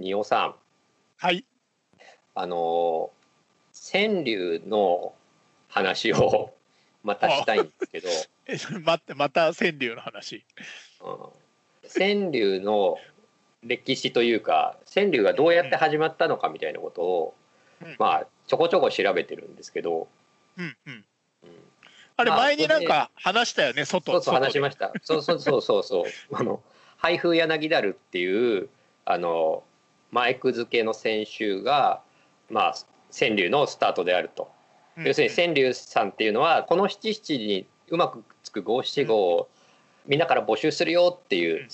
仁尾さんはい。あの川柳の話を またしたいんですけど、え待って、また川柳の話。うん川柳の歴史というか川柳がどうやって始まったのかみたいなことを、うんまあちょこちょこ調べてるんですけど、うんうん。うんあれ、まあ前になんか話したよね、外。そうそう話しました。そうそうそうそうそう。あのハイフー柳ダルっていうあのマイク付けの選手がまあ川柳のスタートであると。うん要するに川柳さんっていうのはこの七七にうまくつく五七五をみんなから募集するよっていう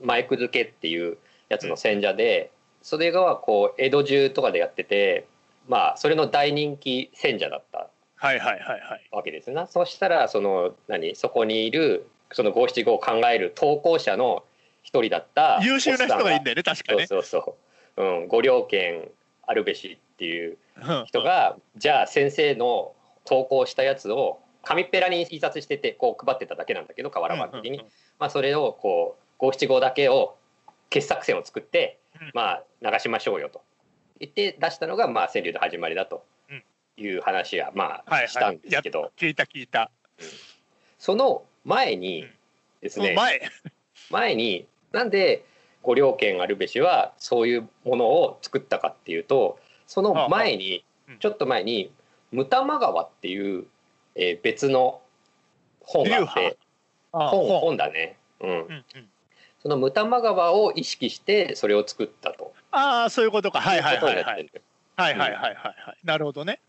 マイク付けっていうやつの選者でそれがこう江戸中とかでやっててまあそれの大人気選者だったはいはいはいはい。わけですな。そしたらその何そこにいるその五七五を考える投稿者の一人だった優秀な人がいいんだだよね、確かそうね。そうそう、うん、ご両権あるべしっていううん。人が、じゃあ先生の投稿したやつを紙っぺらに印刷しててこう配ってただけなんだけど瓦版的に、うんうんまあ、それをこう五七五だけを傑作選を作って、うん。まあ流しましょうよと。言って出したのがまあ川柳の始まりだとうん。いう話はまはいはい。あしたんですけど、聞いた聞いた。その前にですね、前。前になんで五両権あるべしはそういうものを作ったかっていうとその前にちょっと前に「ムタマ川」っていう、えー別の本があっ流てあ本本。本だね、うん、うんうん。そのムタマ川を意識してそれを作ったと。ああ、そういうことか。はいはいはいはい。はいはいはいはいはい。なるほどね。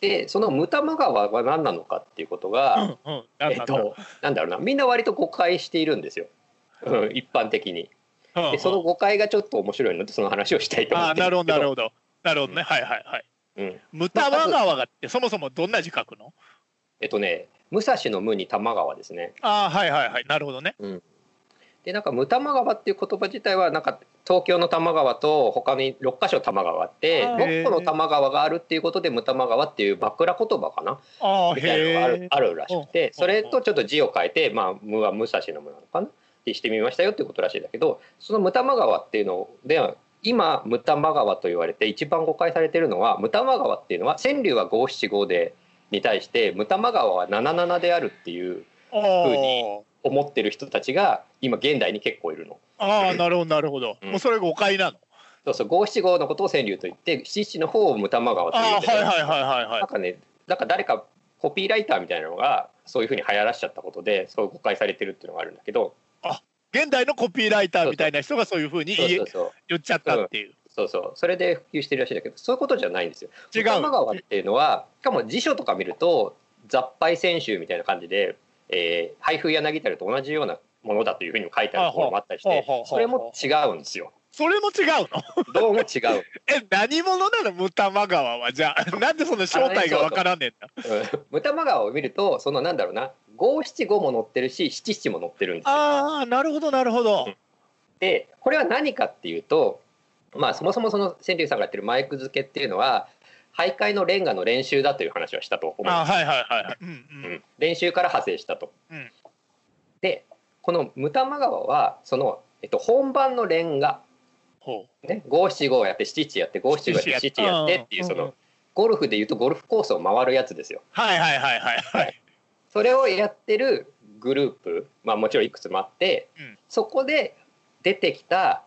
でそのムタマ川は何なのかっていうことうが、んうん。なんだえっとなんだ。ろうな。みんな割と誤解しているんですよ、うん、一般的に。うんうんでその誤解がちょっと面白いのでその話をしたいと思ああ、ってなるほどなるほほど。なるほどね。はいはいはい。ど、うん、ムタマ川がってそもそもどんな字書くの？えっとね武蔵の武に玉川ですね。ああ、はいはいはい。なるほどね。でなんか武玉川っていう言葉自体はなんか東京の多摩川と他に6か所多摩川ってあー6個の多摩川があるっていうことで武玉川っていう枕言葉かなああ、みたいなのがあ。るあるらしくてうんそれとちょっと字を変えてまあ武は武蔵の武なのかなしてみましたよっていうことらしいんだけどその武玉川っていうので今武玉川と言われて一番誤解されてるのは武玉川っていうのは川柳は五七五でに対して武玉川は七七であるっていうあふうに思ってる人たちが今現代に結構いるの。あああ、なるほどなるほど。うんもうそれ誤解なの。そうそう五七五のことを川柳と言って七七の方を武玉川とってはいはいはいはいはいなん。かねなんか誰かコピーライターみたいなのがそういうふうに流行らしちゃったことでそう誤解されてるっていうのがあるんだけど現代のコピーライターみたいな人がそういうふうに言っちゃったっていう。そうそうそれで普及してるらしいんだけどそういうことじゃないんですよ。違う武玉川っていうのはしかも辞書とか見ると雑配選集みたいな感じで、えー、配布柳たると同じようなものだというふうにも書いてあるところもあったりしてそれも違うんですよ。それも違うの？どうも違う。え、何者なの？ムタマ川は。じゃあ、なんでその正体がわからんねんな。うん武玉川を見るとそのなんだろうな五七五も載ってるし七七も載ってるんですよ。ああ、なるほどなるほど。でこれは何かっていうとまあそもそもその川柳さんがやってるマイク付けっていうのは徘徊のレンガの練習だという話をしたと思います。あはいはいはいはい。うんうん。うん練習から派生したと。うんでこの武玉川はその、えっと、本番のレンガ五七五やって七七やって五七五やって七七やってっていうそのゴルフでいうとゴルフコースを回るやつですよ。う。はいはいはいはいはい。それをやってるグループ、まあ、もちろんいくつもあって、うんそこで出てきた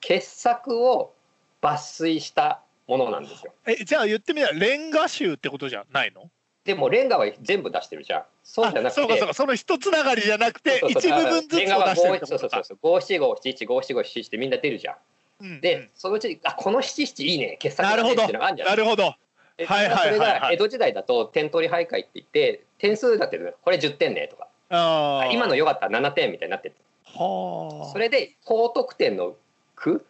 傑作を抜粋したものなんですよ。え、じゃあ言ってみたらレンガ集ってことじゃないの？でもレンガは全部出してるじゃん。そうじゃなくてあそうかそうか、その一つながりじゃなくて、一部分ずつを出してるって五そう。そうそう五七五七七五七五七七ってみんな出るじゃん。うんで、そのうちあこの七七いいね傑作だねっていうのがあるじゃん。なるほど。ではいはいはいはいそれが江戸時代だと点取り徘徊って言って点数だってるこれ10点ねとかああ。今の良かったら7点みたいになってるはあ。それで高得点の句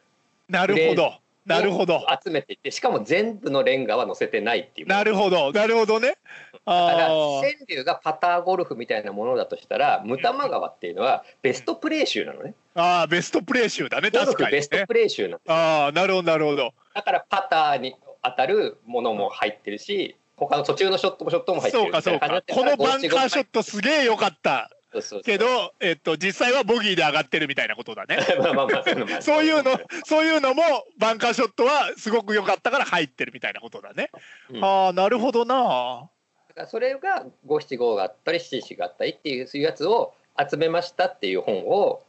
なるほど。なるほど。集めていってしかも全部のレンガは載せてないっていうなるほど。なるほどね。だからあ川柳がパターゴルフみたいなものだとしたらムタマ川っていうのはベストプレー集なのねあ。ああ、ベストプレー集だね。確かにフベストね。プレー集なんですああ、なるほどなるほど。だからパターに当たるものも入ってるし他の途中のショットもショットも入ってるそうかそうか。このバンカーショットすげえ良かった。そうそうそうけど、えっと、実際はボギーで上がってるみたいなことだね。そういうのそういうの、もバンカーショットはすごく良かったから入ってるみたいなことだね。うんああ、なるほどな。だからそれが五七五があったり七七があったりっていうやつを集めましたっていう本を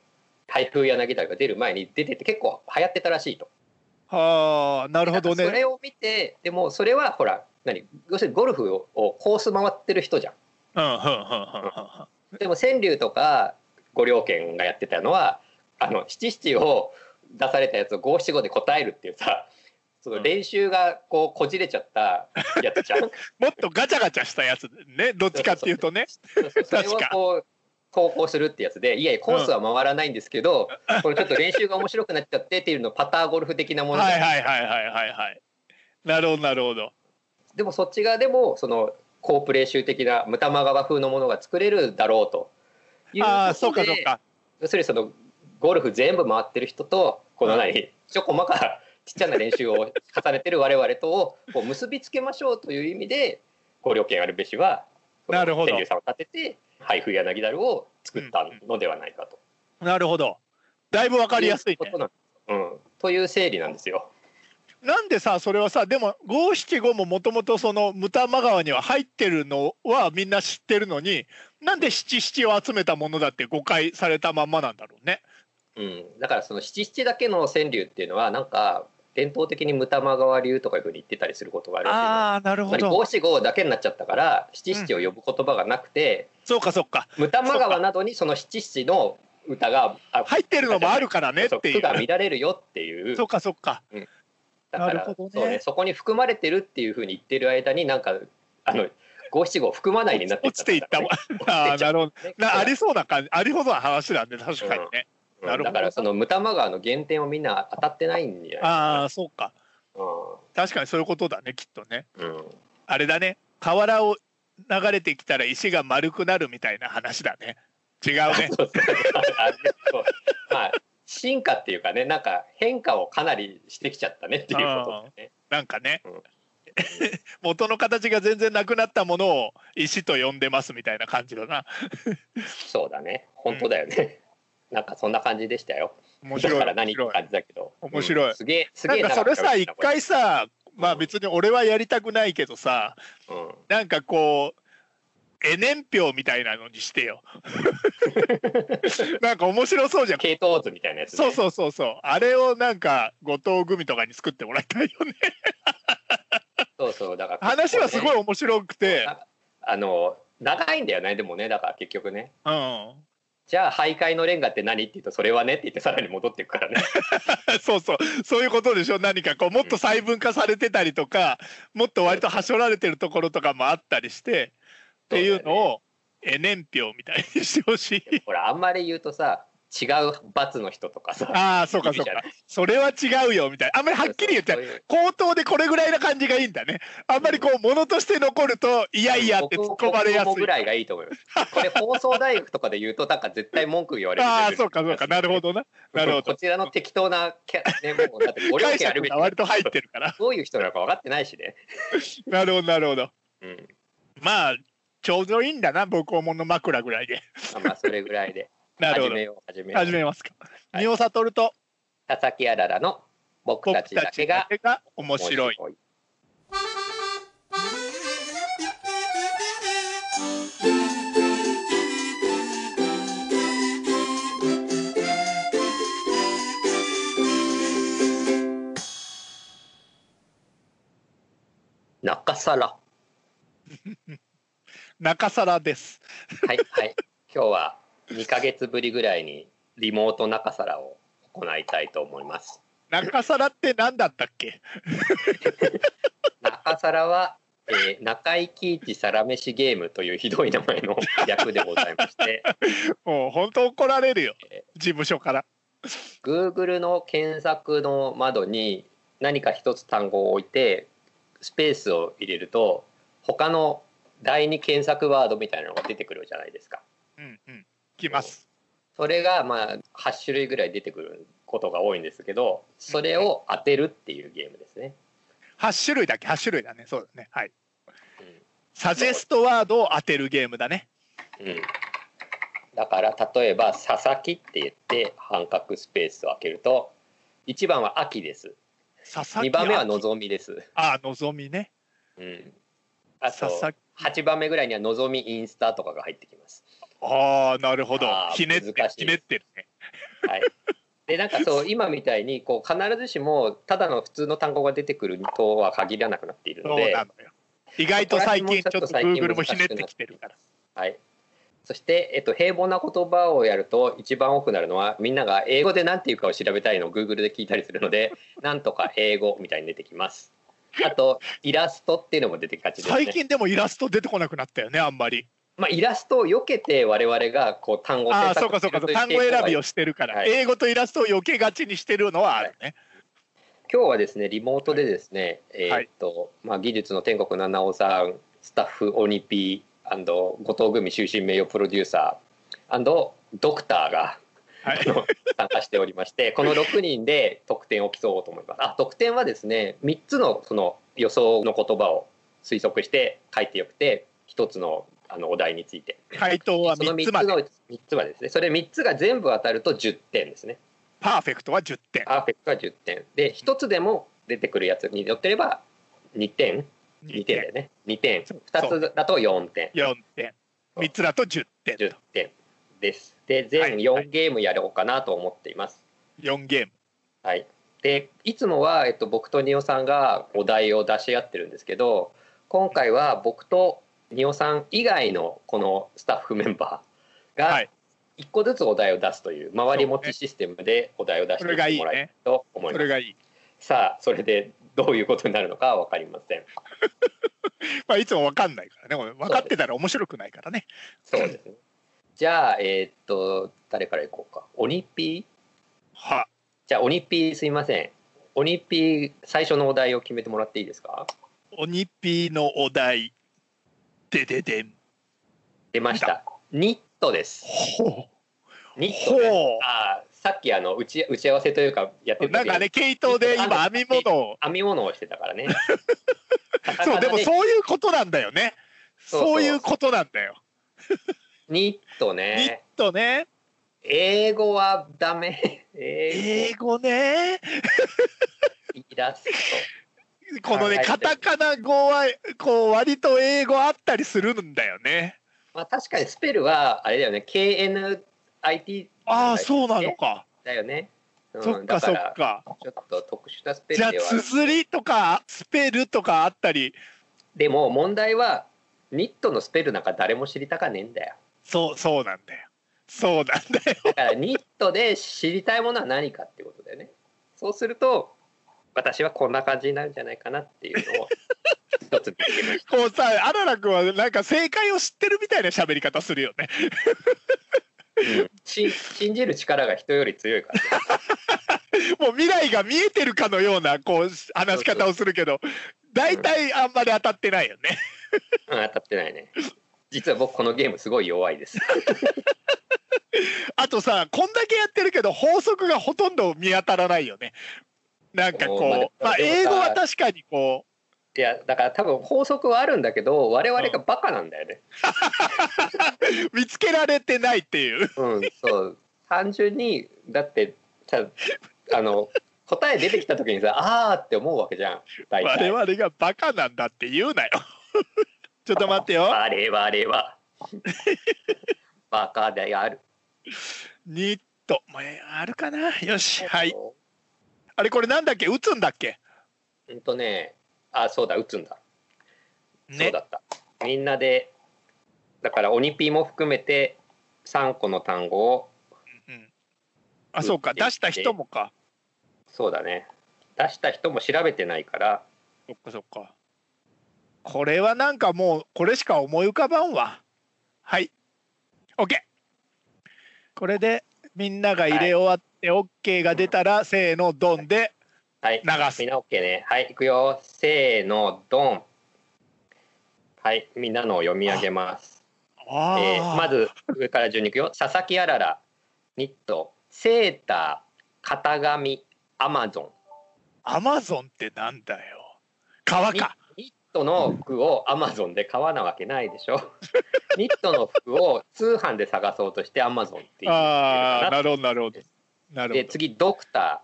台風柳田が出る前に出てて結構流行ってたらしいと。はあ、なるほどね。それを見てでもそれはほら何？要するにゴルフををコース回ってる人じゃん。でも川柳とか五稜軒がやってたのはあの七七を出されたやつを五七五で答えるっていうさその練習がこうこじれちゃったやつじゃん。もっとガチャガチャしたやつね、どっちかっていうとね。投稿するってやつでいやいやコースは回らないんですけど、これちょっと練習が面白くなっちゃってっていうのパターゴルフ的なもので、はいはいはいはいはいはい。なるほどなるほど。でもそっち側でもその好プレー集的なムタマ川風のものが作れるだろうというああ、そうかそうか。要するにそのゴルフ全部回ってる人とこの何ちょこまかちっちゃな練習を重ねてる我々とをこう結びつけましょうという意味で五稜軒あるべしはなるほど天竜さんを立てて配布柳だるを作ったのではないかと。なるほど。だいぶわかりやすいねとうんうん、という整理なんですよ。なんでさ、それはさ、でも五七五ももともとそのムタマ川には入ってるのはみんな知ってるのに、なんで七七を集めたものだって誤解されたまんまなんだろうね。うん、だからその七七だけの川柳っていうのはなんか伝統的にムタマ川流とかいうふうに言ってたりすることがあるああ、なるつまり五七五だけになっちゃったから七七を呼ぶ言葉がなくて、そうかそうか。ムタマ川などにその七七の歌があ入ってるのもあるからねっていう。そう句が乱れるよっていうそうかそうか。だからなるほどねそうねそこに含まれてるっていうふうに言ってる間になんかあの五七五含まないになって落ちていったわ。ああ、なるほど。なありそうな感じ、ありほどな話なんで、確かにね。うんなるほどだからそのムタマ川の原点をみんな当たってないんじゃないああ、そうか。か確かにそういうことだね、きっとね。な、うんうんあれだね。河原を流れてきたら石が丸くなるみたいな話だね。違うね。まあ進化っていうかねなんか変化をかなりしてきちゃったねっていうことだよね。なんかねうん。元の形が全然なくなったものを石と呼んでますみたいな感じだな。そうだね本当だよね、なんかそんな感じでしたよ面白い。だから何って感じだけど面白いうんすげえすなんげえかそれさ、一回さ、まあうん別に俺はやりたくないけどさ、うんなんかこう、エ年表みたいなのにしてよ。なんか面白そうじゃん。系統図みたいなやつ、ね、そうそうそうそう。あれをなんか後藤組とかに作ってもらいたいよね。そうそうだから話はすごいい面白くて、あの長いんだよねでもねだから結局ねうん。じゃあ徘徊のレンガって何って言うとそれはねって言ってさらに戻っていくからね そうそう、そういうことでしょ。何かこうもっと細分化されてたりとか、もっと割とはしょられてるところとかもあったりして、っていうのを、え年表みたいにしてほしい。ほらあんまり言うとさ違う罰の人とかさああ、そうかそうか。それは違うよみたいな。あんまりはっきり言ってそう口頭でこれぐらいな感じがいいんだね。あんまりこう、ものとして残ると、いやいやって突っ込まれやすい。ぐらいがいいと思いますこれ放送大学とかで言うとなんか絶対文句言われるああ、そうかそうか。なるほどな。なるほど。こちらの適当なキャねもうだってご両解家あるべき割と入ってるから。どういう人なのか分かってないしね、なるほど、なるほど。うん、まあ、ちょうどいいんだな、母校門の枕ぐらいで。まあまあそれぐらいでなるほど始め。始めますか。はい仁王悟と佐々木あららの僕た僕ちだたちだけがけが面白い。中皿 中皿です。はいはい今日は2ヶ月ぶりぐらいにリモート中皿を行いたいと思います中皿って何だったっけ？中皿は、えー中井貴一皿飯ゲームというひどい名前の略でございまして もう本当怒られるよえ。事務所から。Google の検索の窓に何か一つ単語を置いてスペースを入れると他の第二検索ワードみたいなのが出てくるじゃないですか。うんうん。来ます。それがまあ8種類ぐらい出てくることが多いんですけどそれを当てるっていうゲームですね。8種類だっけ ?8 種類だね。そうだね。はい。うんサジェストワードを当てるゲームだね。うん、だから例えば「佐々木」って言って半角スペースを開けると1番は「秋」です佐々木2番目は「ののぞみ」です、あのぞみねうん、あと佐々木8番目ぐらいには「のぞみインスタ」とかが入ってきますああなるほど。ひねってひねってるね。はい、でなんかそう今みたいにこう必ずしもただの普通の単語が出てくるとは限らなくなっているそうのでなのよ。意外と最近ちょっと最近 Google もひねってきてるから。はい、そして、えっと、平凡な言葉をやると一番多くなるのはみんなが英語で何て言うかを調べたいのを Google で聞いたりするので なんとか英語みたいに出てきます。あとイラストっていうのも出てきがちですね。最近でもイラスト出てこなくなったよねあんまりまあ、イラストを避けて我々がこう単語をあそうかそうか単語選びをしてるから、はい。英語とイラストを避けがちにしてるのはあるね、今日はですねリモートでですね、えーっとまあ、技術の天国七尾さんスタッフオニピー後藤組終身名誉プロデューサードクターがはい。参加しておりまして この6人で得点を競おうと思います。あ得点はですね3つのその予想の言葉を推測して書いてよくて1つのあのお題について。回答はその3 3つのつまで3つはですね。それ3つが全部当たると10点ですね。パーフェクトは10点。パーフェクトは10点。で1つでも出てくるやつによってれば2点。2点。だよね。2点。そう。2つだと4点。4点。3つだと10点10点。です。ではい全はい。4ゲームやろうかなと思っています。4ゲーム。はい、でいつもは、えっと、僕と仁尾さんがお題を出し合ってるんですけど今回は僕と仁尾さん以外のこのスタッフメンバーがはい。1個ずつお題を出すという回り持ちシステムでお題を出してもらえると思います。それがいい、さあそれでどういうことになるのかは分かりません。まあ、いつも分かんないからね。分かってたら面白くないからね。そうです。ねじゃあえーっと誰からいこうか。オニピー？は。じゃあオニピーすいません。オニピー最初のお題を決めてもらっていいですか？オニピーのお題でででん出ました。ニットです。ほニットね。ほああ、さっきあの打ち打ち合わせというかやってうなんかね毛糸で今編み物を編み物をしてたからね。そうでもう。そういうことなんだよねそうそうそういうことなんだよニットニッね。トね英語はダメ。英英語ね語イラスト。このねカタカナ語はこう割と英語あったりするんだよねまあ確かにスペルはあれだよね。KNIT ああそうなのか、だよね。うんそっかそっだからちょっと特殊なスペルじゃあではある綴りとかスペルとかあったりでも問題はニットのスペルなんか誰も知りたかねえんだよ。そうそうなんだよそうなんだよだからニットで知りたいものは何かってことだよね。そうすると私はこんな感じになるんじゃないかなっていうのを一つ見つけました。こうさあららくんはなんか正解を知ってるみたいな喋り方するよねうんし信じる力が人より強いから、ね、もう未来が見えてるかのようなこう話し方をするけど大体あんまり当たってないよねうん、当たってないね。実は僕このゲームすごい弱いです。あとさこんだけやってるけど法則がほとんど見当たらないよねなんかこうまあ英語は確かにこいやだから多分法則はあるんだけど我々がバカなんだよね。う 見つけられてないっていう。うん、そう。単純にだってさあの答え出てきた時にさ あーって思うわけじゃん大体。我々がバカなんだって言うなよ。ちょっと待ってよ。我々は。バカである。ニット。もうあるかな？よしはいあれこれなんだっけ？打つんだっけ？うんとねあそうだ打つんだ、そうねだった。みんなでだからオニピーも含めて3個の単語をうんあそうか。出した人もか。そうだね。出した人も調べてないから。そっかそっか。これはなんかもうこれしか思い浮かばんわ。はい。OK これでみんなが入れ終わって OK が出たら、せーのドンではい。流す。みんな OK ね。はいいくよ。せーのドン。はいみんなのを読み上げます。あー。えーまず上から順にいくよ。佐々木あららニット。セーター型紙アマゾン。アマゾンってなんだよ。革か。ニニットの服をアマゾンで買わなわけないでしょ。ニットの服を通販で探そうとしてアマゾンっていうああなるほどなるほどで次ドクタ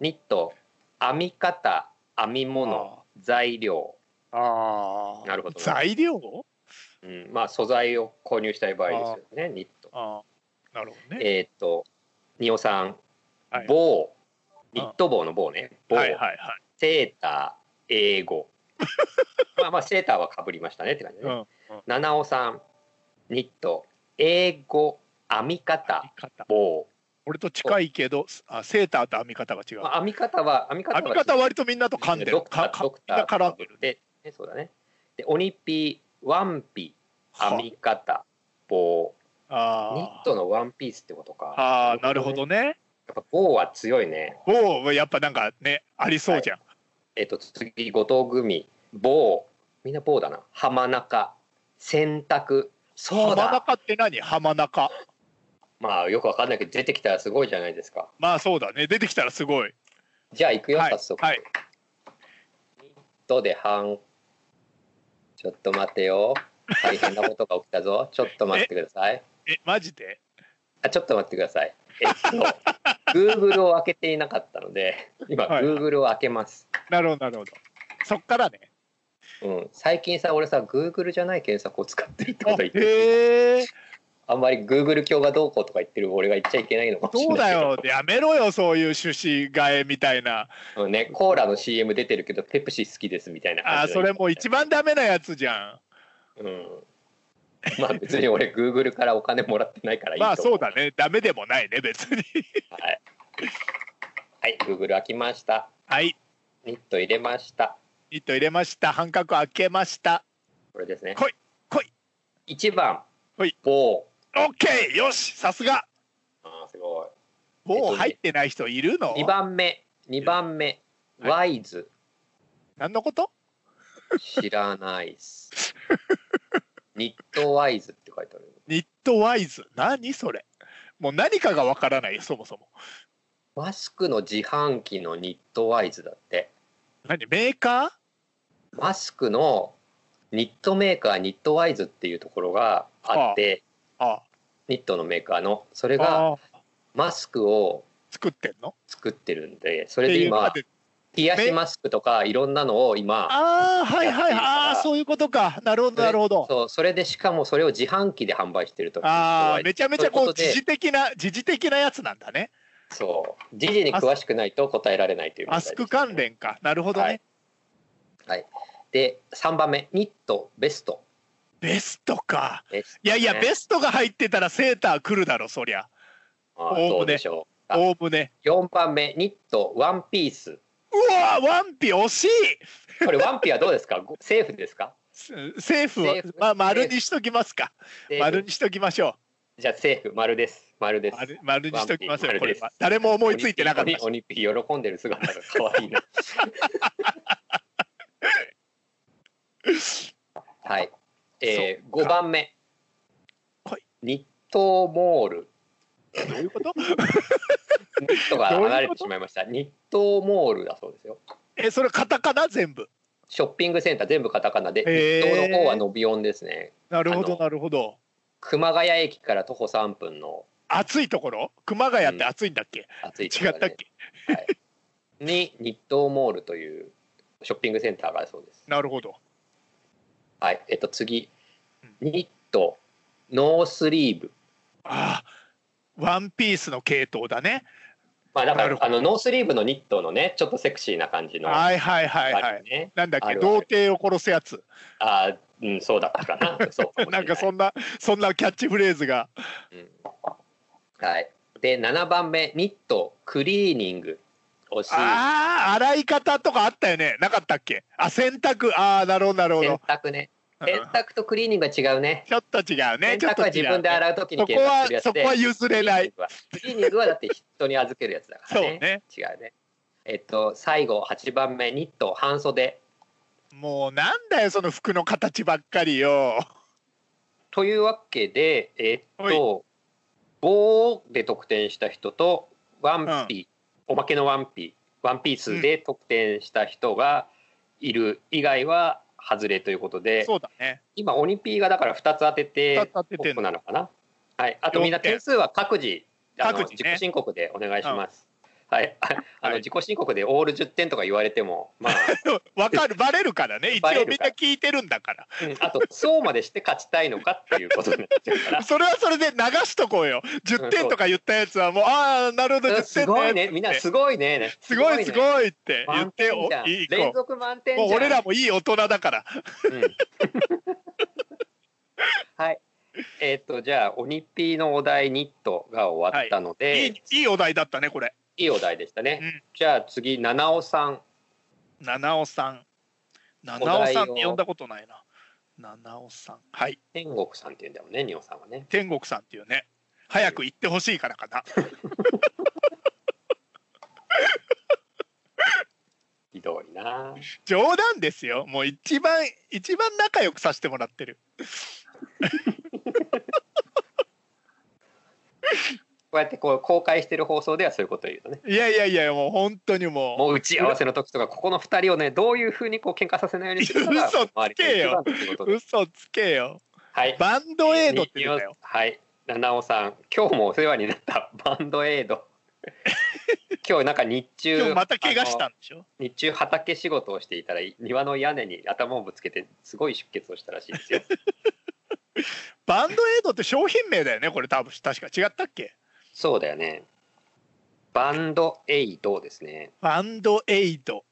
ーニット編み方編み物材料。ああ。なるほど。材料？うん、まあ素材を購入したい場合ですよねニット。ああ。なるほどね。えーっと仁尾さんはい。棒。ニット帽の棒ね。棒、はいはいはい。セーター英語。まあまあセーターはかぶりましたねって感じね、うんうん。七尾さんニット英語編み編方み方。棒、俺と近いけどあセーターと編み方が違う。まあ、編み方は編み方は編み方は割とみんなと噛んでる。ドクタードクターでるで、ね、そうだね。で鬼ピーワンピ編はみ方棒。あニットのワンピースってことか。あーなるほどね。ねやっぱ棒は強いね。棒はやっぱなんかねありそうじゃん、えっと次後藤組。棒。みんな棒だな。浜中。洗濯。そう浜だ。中って何？浜中まあよくわかんないけど出てきたらすごいじゃないですか。まあそうだね。出てきたらすごい。じゃあ行くよはい早速、はい。ニットで半。ちょっと待ってよ。大変なことが起きたぞ。ちょっと待ってください。えマジで？あちょっと待ってください。えっと Google を開けていなかったので今はい。Google を開けます、なるほどなるほど。そっからね。うん、最近さ俺さ Google じゃない検索を使ってるってことあ言ってる。へえあんまり Google 教がどうこうとか言ってる俺が言っちゃいけないのかもしそうだれないけど。よ。やめろよそういう趣旨替えみたいな。うんね、コーラの CM 出てるけどペプシ好きですみたいなあそれもう一番ダメなやつじゃうん。まあ別に俺 Google からお金もらってないからいんまあいと思そうだね。ダメでもないね別に。はい、はい、Google 開きました。はい。ニット入れました。ニット入れました。半角開けました。これですね。来い来い。1番。はい。棒オッケーよしさすが。あーすごい。もう入ってない人いるの？2番目。2番目。はい。ワイズ。何のこと？知らないっす。ニットワイズって書いてあるニットワイズ？何それ？もう何かがわからないよそもそも。マスクの自販機のニットワイズだって。何？メーカー？マスクのニットメーカーニットワイズっていうところがあってあニットのメーカーの。それがあマスクを作ってんの？作ってるんでそれで今冷やしマスクとかいろんなのを今ああはいはい。ああそういうことか。なるほどなるほど。そうそれでしかもそれを自販機で販売してると。ああめちゃめちゃこそう時事的な時事的なやつなんだね。そう。時事に詳しくないと答えられないというマスク関連か。なるほどね、はい。はい。で3番目。ニットベストベストか。いやいやねベストが入ってたらセーター来るだろそりゃ。おおむね。おおむね。4番目ニットワンピース。うわワンピ惜しい。これワンピはどうですか？ごセーフですか？セーフはまあ丸にしときますか。丸にしときましょじゃあセーフ丸です。丸です。う丸丸にしときますうこれは。誰も思いついてなかった喜んでる姿が可愛いなはいえー、そっか。5番目。はい。ニットモール。どういうこと？ニットが離れてしまいました。ニットモールだそうですよ。えそれカタカナ全部？ショッピングセンター。全部カタカナで。ニットの方は伸び音ですね。なるほどなるほど。熊谷駅から徒歩3分の。暑いところ？熊谷って暑いんだっけ、暑いところで違ったっけ？はい、にニットモールというショッピングセンターがあるそうです。なるほどはい、えっと次。うん。ニット。ノースリーブ。ああワンピースの系統だね。まあだからあのノースリーブのニットのねちょっとセクシーな感じの。はいはいはいはい。なんだっけ？童貞を殺すやつ。あーうんそうだったかな。そうなんかそんなそんなキャッチフレーズが。うん。はい。で7番目。ニット。クリーニング。惜しい。ああ洗い方とかあったよね。なかったっけ？あ洗濯。ああなるほどなるほど、洗濯ね。うん。洗濯とクリーニングは違うね。ちょっと違うね。洗濯は自分でう洗うときに検索するやつで。そこは譲れない。クリーニングはだって人に預けるやつだからね。そうね。違うね。えっと最後8番目ニット半袖。もうなんだよその服の形ばっかりよ。というわけでえっと棒で得点した人とワンピ、おまけのワンピワンピースで得点した人がいる以外は外れということでそうだね。今オニピーがだから2つ当てて二つなのかな？はい。あとみんな4点点数は各自各自ね。自己申告でお願いします、はい。ああのはい。自己申告でオール10点とか言われてもまあ。わかる。バレるからね。一応みんな聞いてるんだから。うん。あとそうまでして勝ちたいのかっていうことになっちゃうから。それはそれで流しとこうよ。10点とか言ったやつはもうああなるほど10点すごいね。みんなすごいね。すごいすいごいって言満っていいこ連続満点じゃうん。もう俺らもいい大人だから。うん。はい。えっ、とじゃあオニピーのお題ニットが終わったので、いいいいお題だったねこれいいお題でしたね。うん。じゃあ次、七尾さん。七尾さん。七尾さんって呼んだことないな。七尾さん。はい。天国さんって言うんだよね、仁王さんはね。天国さんっていうね。早く行ってほしいからかな。ひどいな。冗談ですよ。もう一番一番仲良くさせてもらってる こうやってこう公開してる放送ではそういうことを言うとね。いやいやいやもう本当にもうもう打ち合わせの時とか、ここの二人をね、どういうふうにこう喧嘩させないようにするのが、嘘つけよ嘘つけよはい。バンドエイドって言うんだよはい。七尾さん、今日もお世話になったバンドエイド。今日なんか日中、今日また怪我したんでしょ？日中畑仕事をしていたら庭の屋根に頭をぶつけてすごい出血をしたらしいですよ。バンドエイドって商品名だよねこれ多分確か違ったっけ？そうだよね。バンドエイドですね。バンドエイド。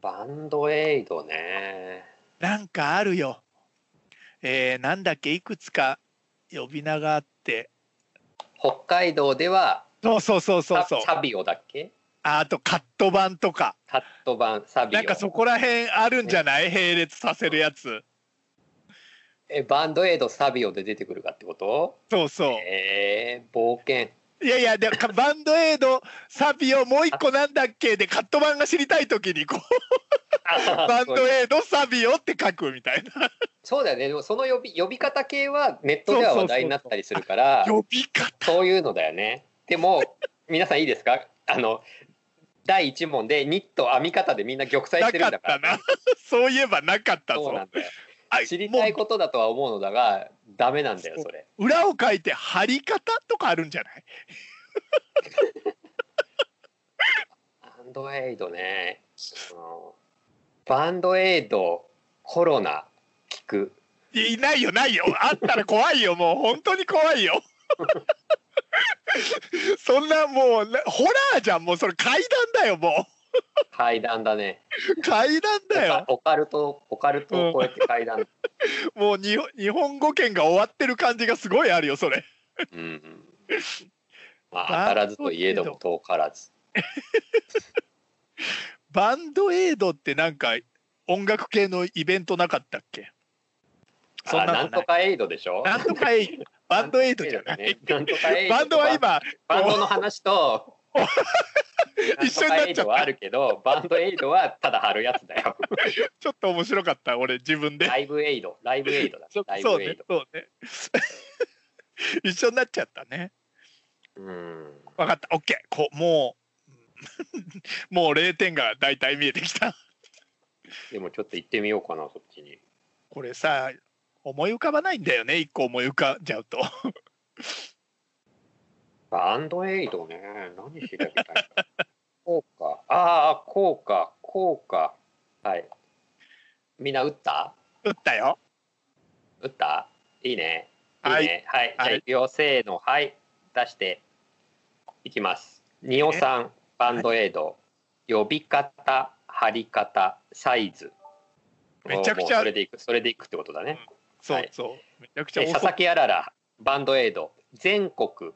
バンドエイドね。なんかあるよ。えー、なんだっけ？いくつか呼び名があって。北海道ではそうそうそうそうそう。ササビオだっけ？ああとカット版とか。カット版サビオ。なんかそこら辺あるんじゃない？並列させるやつえバンドエイドサビオで出てくるかってこと？そうそうえー、冒険。いやいやでかバンドエイドサビオもう一個なんだっけでカット版が知りたい時にこうバンドエイドサビオって書くみたいなそうだよね。でもその呼び呼び方系はネットでは話題になったりするから、呼び方そういうのだよね。でも皆さんいいですか？あの第一問でニット編み方でみんな玉砕してるんだから。なかったなそういえばなかったぞそうなんだよ。あ知りたいもことだとは思うのだがダメなんだよそれ。う裏を書いて貼り方とかあるんじゃない？バンドエイドね。うんバンドエイドコロナ効く。いないよないよあったら怖いよもう本当に怖いよ そんなもうなホラーじゃんもうそれ階段だよも階段だね。う階段だよ。オカルトオカルトを超えて階段。もうに日本語圏が終わってる感じがすごいあるよそれ。うんうん。まあ当たらずといえども遠からず。バンドエイドってなんか音楽系のイベントなかったっけ？そんあななんとかエイドでしょ？なんとかエイド。バンドエイドじゃない。なんとかエイドバンドは今バンドの話と 一緒になっちゃった。んとかエイドはあるけどバンドエイドはただ貼るやつだよ。ちょっと面白かった俺自分で。ライブエイド。ライブエイドだ。そライそうねブエイド。そうね。一緒になっちゃったね。うん。分かった。OK こうもうもう0点が大体見えてきた。でもちょっと行ってみようかなそっちに。これさ思い浮かばないんだよね一個思い浮かんじゃうとバンドエイドね。何調べたいかこうか。ああこうか。こうか。はい。みんな打った？打ったよ。打った？いいね。いいはい。ねはい、じゃあはい。よ。せーの。はい。出して。いきます。ニオさんバンドエイド。呼び方貼り方サイズ。めちゃくちゃそれでいくそれでいくってことだね、はいそうそう。めちゃくちゃ佐々木あららバンドエイド。全国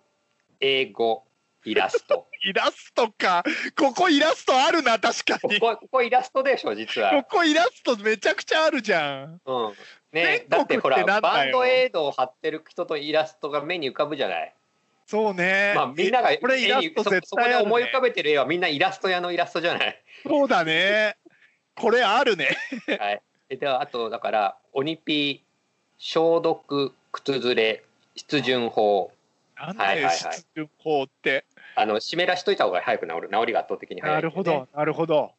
英語イラスト。イラストか。ここイラストあるな確かこに。こここイラストでしょ実は。ここイラストめちゃくちゃあるじゃん。うん。ねだってほらバンドエイドを貼ってる人とイラストが目に浮かぶじゃない？そうね。まあみんながえこれイラスト絵にそこで思い浮かべてる絵はみんなイラスト屋のイラストじゃない？そうだね。これあるね。はい。えではあとだから鬼ピー消毒靴ずれ湿潤法なんだよはい。はいはい出順法って。あの湿らしといた方が早く治る治りが圧倒的に早い、なるほど。なるほど。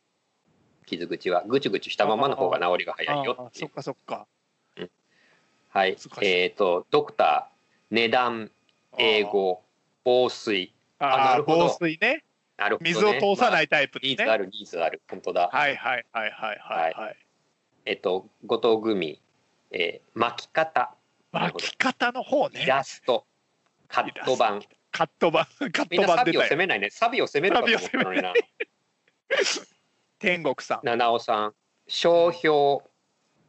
傷口はぐちゅぐちゅしたままの方が治りが早いよああそっかそっか。はい。難しい。えっ、とドクター値段英語防水。あああなるほど。防水ね。なるほど、ね、水を通さないいタイプですねニーズあるニーズある。本当だ。はいはいはいはいはいはい。えっと後藤組、えー巻き方。巻き方の方イねラストカット版。カット版。カットみんなサビを攻めないね。サビを攻めるかと思ったのにな。天国さん。七尾さん。商標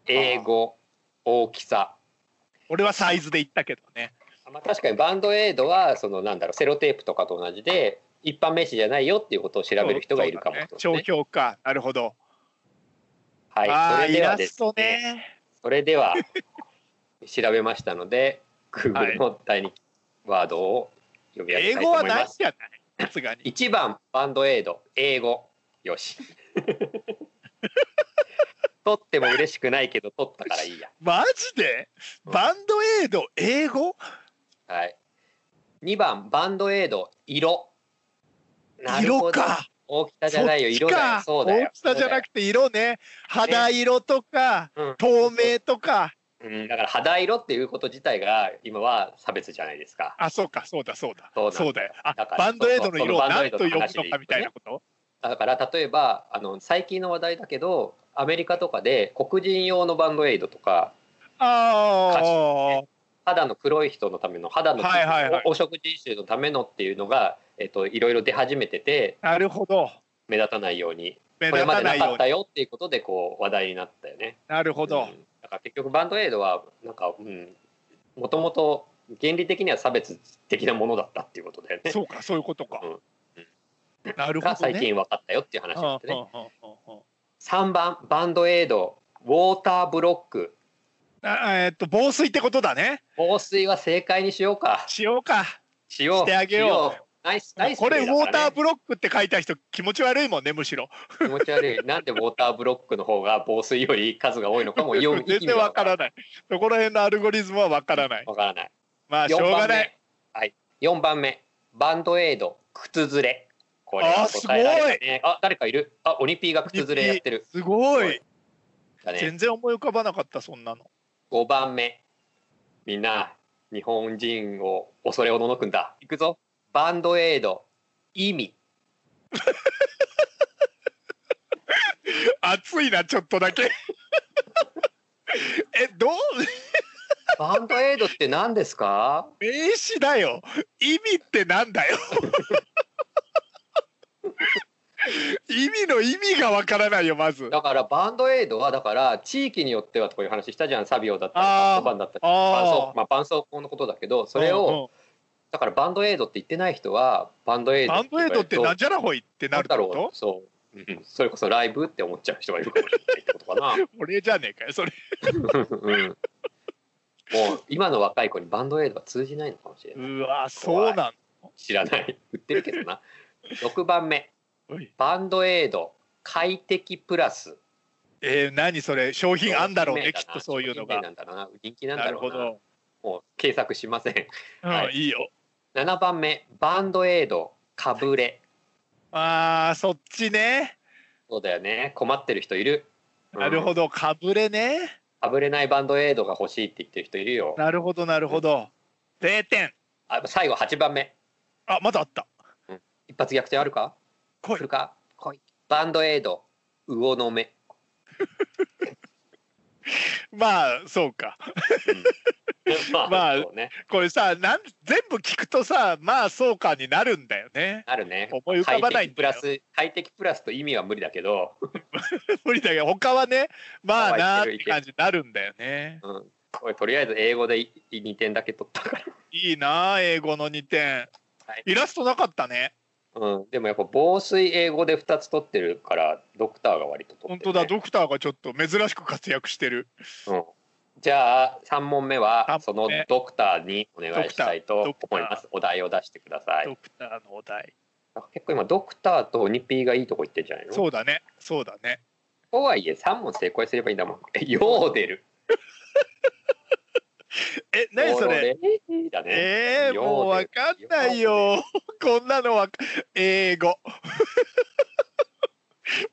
英語大きさ。俺はサイズで言ったけどね。まあ、確かにバンドエイドはそのなんだろうセロテープとかと同じで一般名詞じゃないよっていうことを調べる人がいるかもね。商標か。なるほど。はいそれではですね。ね。それでは調べましたので Google の第2ワードを呼び上げ英たいと語はないん思いますじゃない？さすがに。1番バンドエイド。英語よし。取っても嬉しくないけど取ったからいいや。マジで？バンドエイド？英語？はい。2番バンドエイド色。なるほど。色か大きさじゃないよ。色だよ。かそうだよ。大きさじゃなくて色ね。肌色とかうん。透明とかうん、だから肌色っていうこと自体が今は差別じゃないですか。あそうか。そうだそうだ。そうそうだよ。あだからバンドエイドの色を何と呼ぶのかみたいなこと？だから例えばあの最近の話題だけどアメリカとかで黒人用のバンドエイドとかあ肌の黒い人のための肌のはいはいはい。おお食人種のためのっていうのが、えっと、いろいろ出始めててあなるほど。目立たないように。目これまで立たなように。ないかったよっていうことでこう話題になったよね。なるほど、うんだから結局バンドエイドはなんかもともと原理的には差別的なものだったっていうことだよね。そうかそういうことか、うん。なるほどね。が最近分かったよっていう話になってね。はあはあはあは3番バンドエイドウォーターブロック。ああえっと防水ってことだね。防水は正解にしようか。しようか。しよう。してあげよう。しナイスナイスこれウォーターブロックって書いた人気持ち悪いもんねむしろ。気持ち悪いなんでウォーターブロックの方が防水より数が多いのかもよ全然わからない。そこら辺のアルゴリズムはわからない。わからない。まあしょう4番がない。目。はい。4番目。バンドエイド靴ずれ。これあー答えられたね。あ誰かいる？あオニピーが靴ずれやってる。すごい。だね。全然思い浮かばなかったそんなの。5番目。みんな日本人を恐れおののくんだ。いくぞバンドエイド。意味。熱いなちょっとだけ。えどう？バンドエイドって何ですか？名詞だよ。意味ってなんだよ。意味の意味がわからないよまず。だからバンドエイドはだから地域によってはとかいう話したじゃんサビオだったりあー。カットバンだったり。絆創まあ絆創膏のことだけどそれをだからバンドエイドって言ってない人はバンドエイドバンドエイドってなんじゃらほいってなるだろこうそう、うん、それこそライブって思っちゃう人がいるかもしれないってことかな。と 俺じゃねえかよそれ。うん。もう今の若い子にバンドエイドは通じないのかもしれない。うわそうなん知らない。売ってるけどな。6番目。バンドエイド快適プラス。えー、何それ？商品あんだろうねきっとそういうのが。商品名なんだろうな。人気なんなだろうなるほど、もう検索しません。うんはい。いいよ7番目バンドエイドかぶれ。あーそっちね。そうだよね。困ってる人いる。なるほど。どかぶれね。かぶれないバンドエイドが欲しいって言ってる人いるよ。なるほどなるほど。0点。あ最後8番目。あまだあった。一発逆転あるか？来るか？来い。バンドエイド魚の目、まあそうか。うん。まあ、まあね。これさなん全部聞くとさまあそうかになるんだよね。あるね。思い浮かばないプラス快適プラスと意味は無理だけど、無理だけど他はねまあ他なーって感じになるんだよね。うん、これとりあえず英語で2点だけ取ったから。いいなあ英語の2点、はい。イラストなかったねうん、でもやっぱ防水英語で2つ取ってるからドクターが割と取ってる、ね、本当だ。ドクターがちょっと珍しく活躍してる。うん、じゃあ3問目は三そのドクターにお願いしたいと思います。お題を出してください。ドクターのお題。結構今ドクターとオニピーがいいとこ行ってんじゃないの？そうだね。そうだね。とはいえ3問成功すればいいんだもん。えヨーデル え何それ？だね。えー、ヨーもうわかんないよ。こんなのは英語。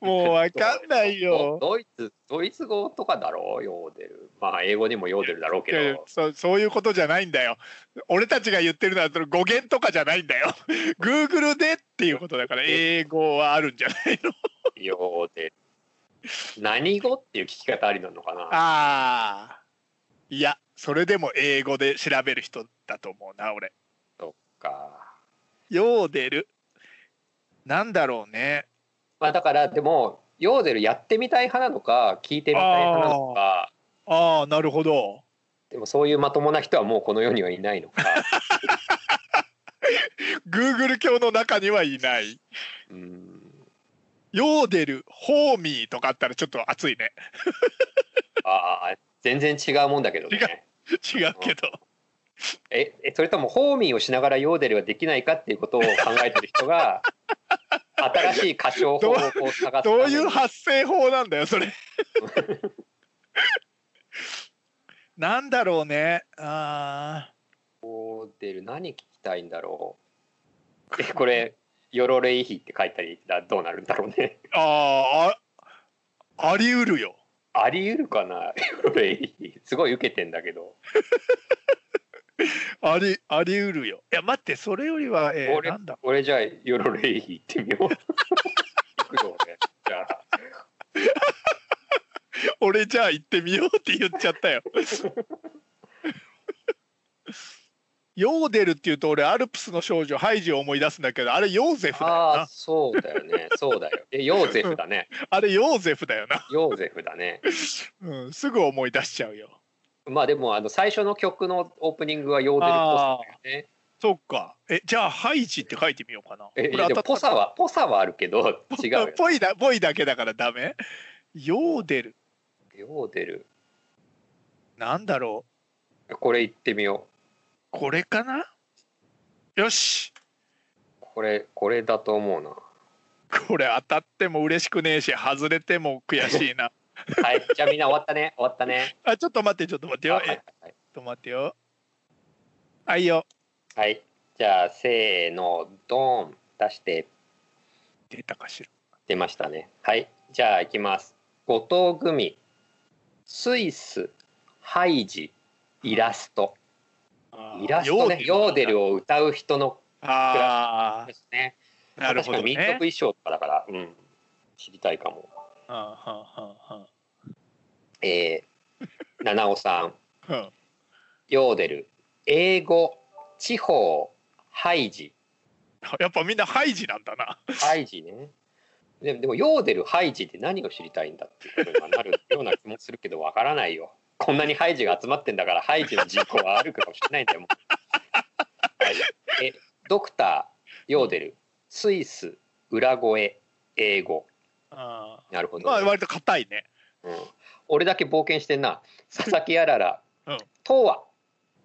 もうわかんないよ。ドイツドイツ語とかだろうヨーデル。まあ英語にもヨーデルだろうけど。そそういうことじゃないんだよ。俺たちが言ってるのはその語源とかじゃないんだよ。Google でっていうことだから英語はあるんじゃないの？ヨーデル。何語っていう聞き方ありなのかな？ああ。いや、それでも英語で調べる人だと思うな、俺。そっかヨーデル。なんだろうね。まあだからでもヨーデルやってみたい派なのか聞いてみたい派なのかああ、なるほど。でもそういうまともな人はもうこの世にはいないのか Google 教の中にはいない。うんヨーデル、ホーミーとかあったらちょっと熱いね。ああ全然違うもんだけどね 違うけど。ええそれともホーミーをしながらヨーデルはできないかっていうことを考えてる人が 新しい歌唱法をこう探すどういう発声法なんだよ、それ。なんだろうね。あヨーデル何聞きたいんだろうえこれ「ヨロレイヒ」って書いたりだどうなるんだろうねーあー、ああり得るよ。あり得るかな？ヨロレイヒすごい受けてんだけど あり、あり得るよ。いや、待って、それよりは、えー、俺なんだ？俺じゃあヨロレイヒ行ってみよう 行くよねじゃあ 俺じゃあ行ってみようって言っちゃったよ。ヨーデルっていうと俺アルプスの少女ハイジを思い出すんだけどあれヨーゼフだよああなそうだよね。そうだよ。えヨーゼフだね。あれヨーゼフだよな、ヨーゼフだね。うん、すぐ思い出しちゃうよ。まあでもあの最初の曲のオープニングはヨーデルっぽさだよね。そっか。えじゃあハイジって書いてみようかな。えこれでもポサはポサはあるけど 違うよ。ぽいだぽいだけだからダメ？ヨーデル。ヨーデル。なんだろこれ言ってみようこれかな？よし。うこれこれだと思うな。これ当たっても嬉しくねえし外れても悔しいな。はいじゃあみんな終わったね。終わったね。あちょっと待ってちょっと待ってよ。あはいはい。えちょっと待ってよ。はいよ。はい。じゃあせーのドーン。出して。出たかしら出ましたね。はい。じゃあいきます。後藤組。スイスハイジイラストイラストねヨーデルを歌う人のあですね。あなるほど確かに民族ね衣装とかだから、うん、知りたいかも。はあはあはあはえー、七尾さん。あうん。ヨーデル。英語地方ハイジやっぱみんなハイジなんだな。ハイジね。でもでもヨーデルハイジって何を知りたいんだっていうことになるような気もするけどわからないよこんなにハイジが集まってんだからハイジの人口はあるかもしれないんだよはい、えドクターヨーデルスイス裏声英語。あなるほど、まあ割と硬いね。うん、俺だけ冒険してんな。佐々木あらら。うん。とは。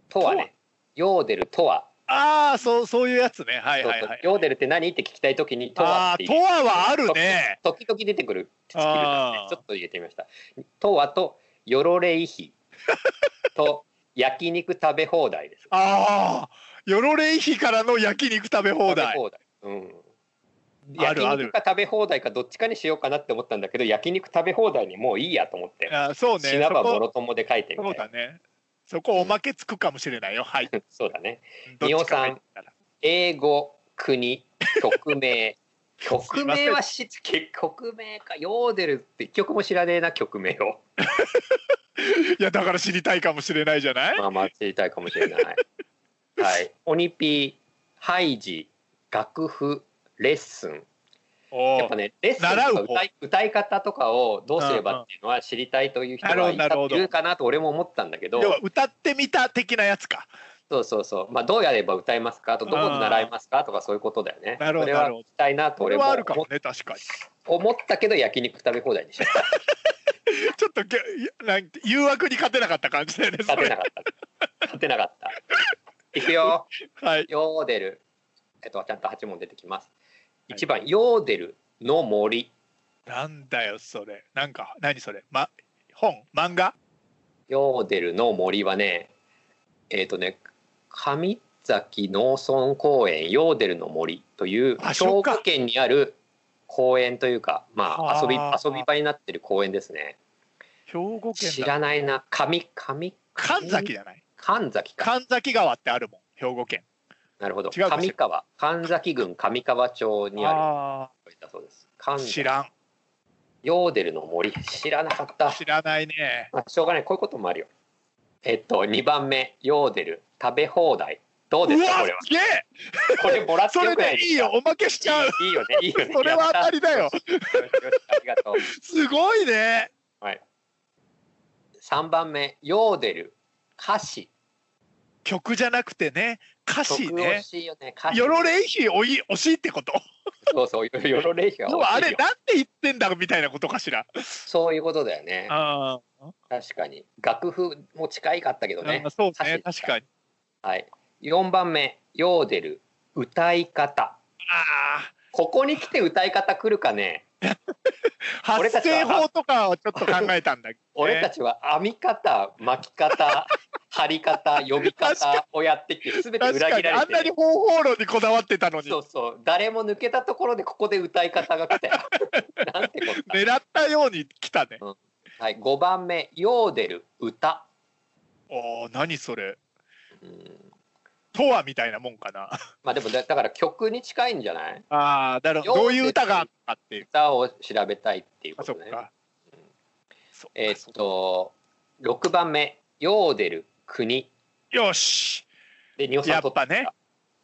とはね。ヨーデルとは。ああそうそういうやつね。はいはいはい。ヨーデルって何って聞きたいときにとはってとははあるね。時々出てくるスキルなんあー。でちょっと入れてみました。とはとよろれいひ。と焼肉食べ放題です。ああヨロレイヒからの焼肉食べ放題。うん。焼肉か食べ放題かどっちかにしようかなって思ったんだけど焼肉食べ放題にもういいやと思って。あーそうね。死なばそこもろともで書いてみそうたいだね。そこおまけつくかもしれないよはい。そうだね。どっちか入ったら。英語国曲名。す曲名は知って曲名か。ヨーデルって一曲も知らねえな曲名を。いやだから知りたいかもしれないじゃない？まあまあ知りたいかもしれない。はい。オニピーハイジ楽譜レッスン。やっぱねレッスン歌い歌い方とかをどうすればっていうのは知りたいという人がいるかなと俺も思ったんだけど。要は歌ってみた的なやつかそうそうそう。まあどうやれば歌えますか？とどこで習いますか？とかそういうことだよね。なるほどそれは聞きたいなと俺もはあるかもね確かに。思ったけど焼肉食べ放題にした ちょっとげなんて誘惑に勝てなかった感じだよね勝てなかった。勝てなかった。いくよ。はい。ヨーデル。えっとちゃんと8問出てきます。1番ヨーデルの森。なんだよそれ。なんか何それ？ま本？漫画？ヨーデルの森はねえっ、とね上崎農村公園ヨーデルの森という兵庫県にある公園というかまあはあ遊び遊び場になってる公園ですね。兵庫県知だらないな。上上神崎じゃない。神崎か。神崎川ってあるもん兵庫県。なるほど。上川。神崎郡上川町にある。そうです。神知らん。ヨーデルの森。知らなかった。知らないね。まあ、しょうがない。こういうこともあるよえっと2番目ヨーデル食べ放題。どうですかこれは？すげえ！これもらってそれよくないでいいよ。おまけしちゃう。いいよねいいよね。それは当たりだよ。よしよしありがとうすごいね。はい。3番目ヨーデル歌詞曲じゃなくてね歌詞ね。しいよね歌詞ヨロレイヒおい惜しいってこと。そうそうヨロレイヒが惜しい要よはあれなんて言ってんだみたいなことかしら。そういうことだよね。あ確かに。楽譜も近いかったけどあ、ねそうね歌詞確かに。はい。4番目ヨーデル歌い方。ああここに来て歌い方来るかね 発ちは声法とかをちょっと考えたんだけ？ど、ね、俺たちは編み方巻き方 貼り方呼び方をやってきて全て確裏かに。あんなに方法論にこだわってたのに。そうそう。誰も抜けたところでここで歌い方が来たよ なんてことだ狙ったように来たね。はい5番目ヨーデル歌。おお何それ。うんとはみたいなもんかな。まあでもだだから曲に近いんじゃない？ああだからようどういう歌があったっていう。歌を調べたいっていうことね。あそっか。そっかえーっと6番目ヨーデル国。よし。で二尾さん取やっぱね。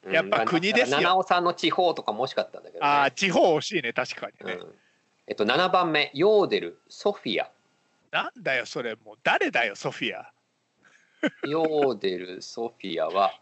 うん。やっぱ国ですよ。七尾さんの地方とかも惜しかったんだけどね。ああ地方惜しいね。確かにね、うん。えっと7番目ヨーデルソフィア。なんだよそれ。もう誰だよソフィア。ヨーデルソフィアは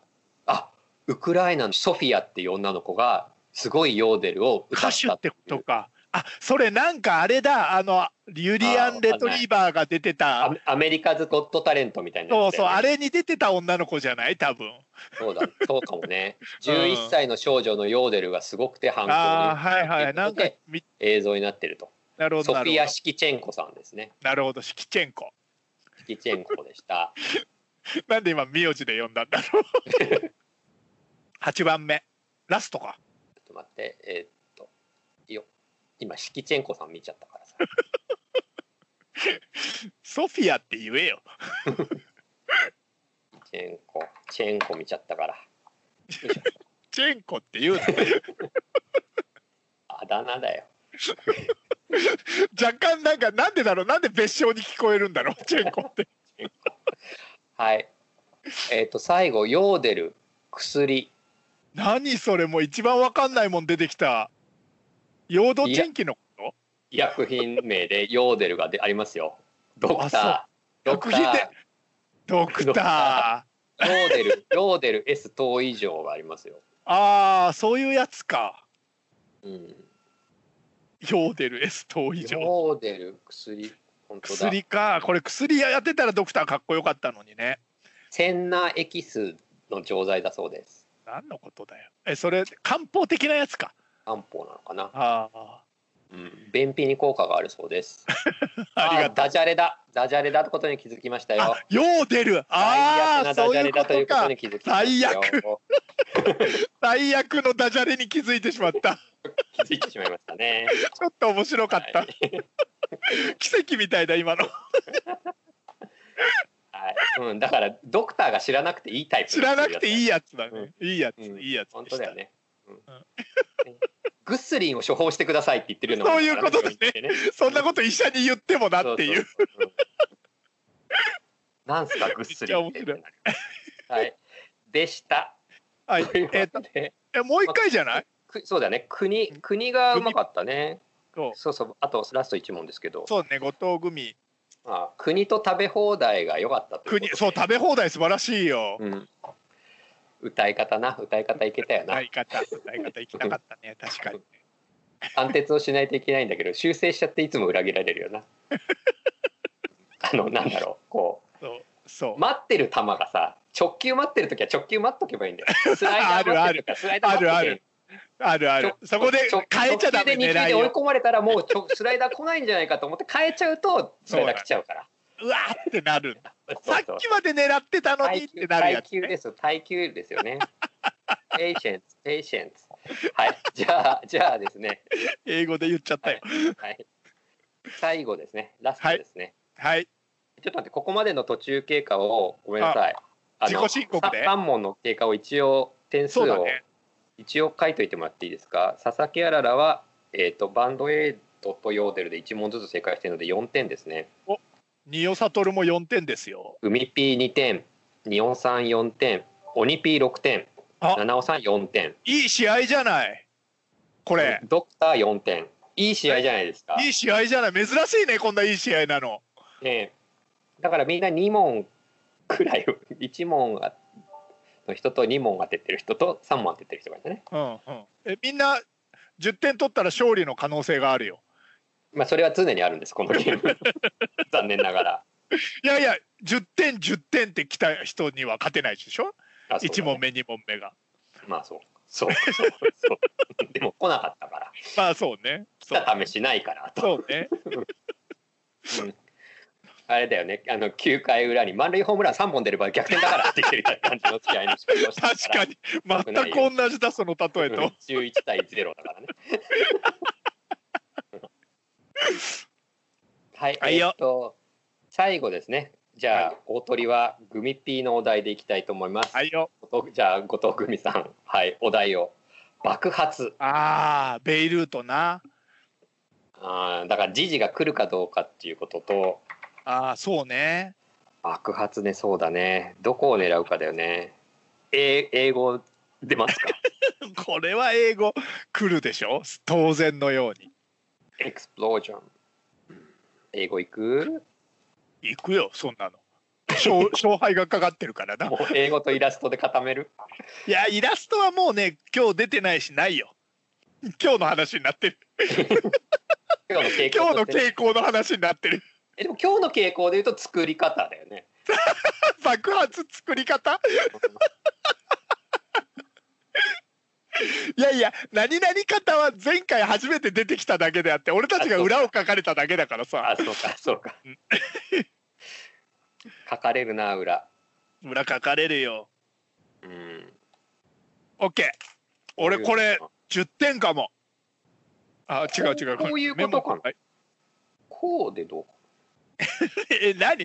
あウクライナのソフィアっていう女の子がすごいヨーデルを歌ったってことか。あそれなんかあれだ。あのユリアン・レトリーバーが出てた。 America's Got Talent みたいなそうそうあれれに出てた女の子じゃない？多分。そうだ。そうかもね。うん。11歳の少女のヨーデルがすごくて反響あはいはい。なんか映像になってると。なるほソフィア・ど。なるほどシキチェンコさんですね。なるほど。シキチェンコ。シキチェンコでした。なんで今名字で呼んだんだろう 8番目。ラストか。ちょっと待って。えーっと。よ今シキチェンコさん見ちゃったからさ。ソフィアって言えよ。チェンコ。チェンコ見ちゃったから。チェンコって言うの あだ名だよ。若干なんかなんでだろう？なんで別称に聞こえるんだろう？チェンコって。はい。えーっと最後ヨーデル薬何それもう一番わかんないもん出てきた。ヨードチェンキのこ医薬品名でヨーデルがでありますよ。ドクあタードクター。ドクター。ヨーデルヨーデル S 等以上がありますよ、ああそういうやつか。うん、ヨーデル S 等以上。ヨーデル薬本当だ。薬か。これ薬やってたらドクターかっこよかったのにね。センナエキスの錠剤だそうです何のことだよ。えそれ漢方的なやつか。漢方なのかな、ああうん、便秘に効果があるそうです。ありがとう。ダジャレだ。ダジャレだってことに気づきましたよ。あヨーデル最あ悪なダジャレだということに気づきましたよ。最 最悪のダジャレに気づいてしまった。気づいてしまいましたね。ちょっと面白かった、はい。奇跡みたいだ今のはい、うん、だからドクターが知らなくていいタイプ知らなくていいいやつだね、いいやつ、うん。いいやつ本当だよね、うん。グッスリンを処方してくださいって言ってるようなそういうことだね。ね。そんなこと医者に言ってもなっていう。なんすかグッスリンはい。でした。はい。えっことで。えもう一回じゃない？くそうだね。国国がうまかったね。そう。そうそう。あとラスト1問ですけど。そうね。後藤組あ国と食べ放題が良かったと国そう食べ放題素晴らしいよ、うん。歌い方な。歌い方いけたよな。歌い方。歌い方行きたかったね。確かに貫徹をしないといけないんだけど修正しちゃっていつも裏切られるよな。あのなんだろう。こそう。そう。う待ってる球がさ直球待ってる時は直球待っとけばいいんだよ。スライダー待ってる時はスライダー待っとけばいいあるある。そこで変えちゃダメ直球で2球狙いを。で追い込まれたらもうちょ スライダー来ないんじゃないかと思って変えちゃうとスライダー来ちゃうから。うわーってなるんだ。さっきまで狙ってたのにってなるやつ、耐久ね、です。耐久ですよね。 patience patience はい。じゃあじゃあですね。英語で言っちゃったよ。はい。最後ですね。ラストですね、はい。ちょっと待ってここまでの途中経過をごめんなさい。自己申告で？さ3問の経過を一応点数を、そうだね一応書いといてもらっていいですか？佐々木あららは、えー、とバンドエイドとヨーデルで1問ずつ正解しているので4点ですね。ニオサトルも4点ですよ。海ピー2点ニオンさん4点オニピー6点あ。七尾さん4点。いい試合じゃない。これ。ドクター4点。いい試合じゃないですか、いい試合じゃない。珍しいねこんないい試合なの。ね、だからみんな2問くらい1問の人と2問当ててる人と3問当ててる人がいたね。うんうん。えみんな10点取ったら勝利の可能性があるよ。まあそれは常にあるんですこのゲーム。残念ながら。いやいや10点10点って来た人には勝てないでしょ？ね。1問目2問目が。まあそう。そう。そう。そ うでも来なかったから。まあそうね。来そう。た試しないからと。そうね。うんあれだよね。あの9回裏に満塁ホームラン3本出れば逆転だからって言ってる感じの試合の仕方をしてた確かに全く同じだその例えうんと11対0だからね。はい、えーっと最後ですね。じゃあ、大鳥はグミピーのお題でいきたいと思います、はいじゃあ後藤グミさん。はいお題を。爆発。ああベイルートな。あーだから時事が来るかどうかっていうこととああそうね。爆発ねそうだね。どこを狙うかだよね。え英語出ますか？これは英語来るでしょ？当然のように。エクスプロージョン英語いく？行くよそんなの。勝 勝敗がかかってるからな。もう英語とイラストで固める？いやイラストはもうね今日出てないしないよ。今日の話になってる。今日の傾向の話になってるえでも今日の傾向で言うと作り方だよね。爆発作り方？いやいや何々方は前回初めて出てきただけであって俺たちが裏を書かれただけだからさ。あそうかそうかうん。書かれるな裏。裏書かれるよ。うん。OK 俺これ10点かも。あ違う違うこういうことかこうでどう え何？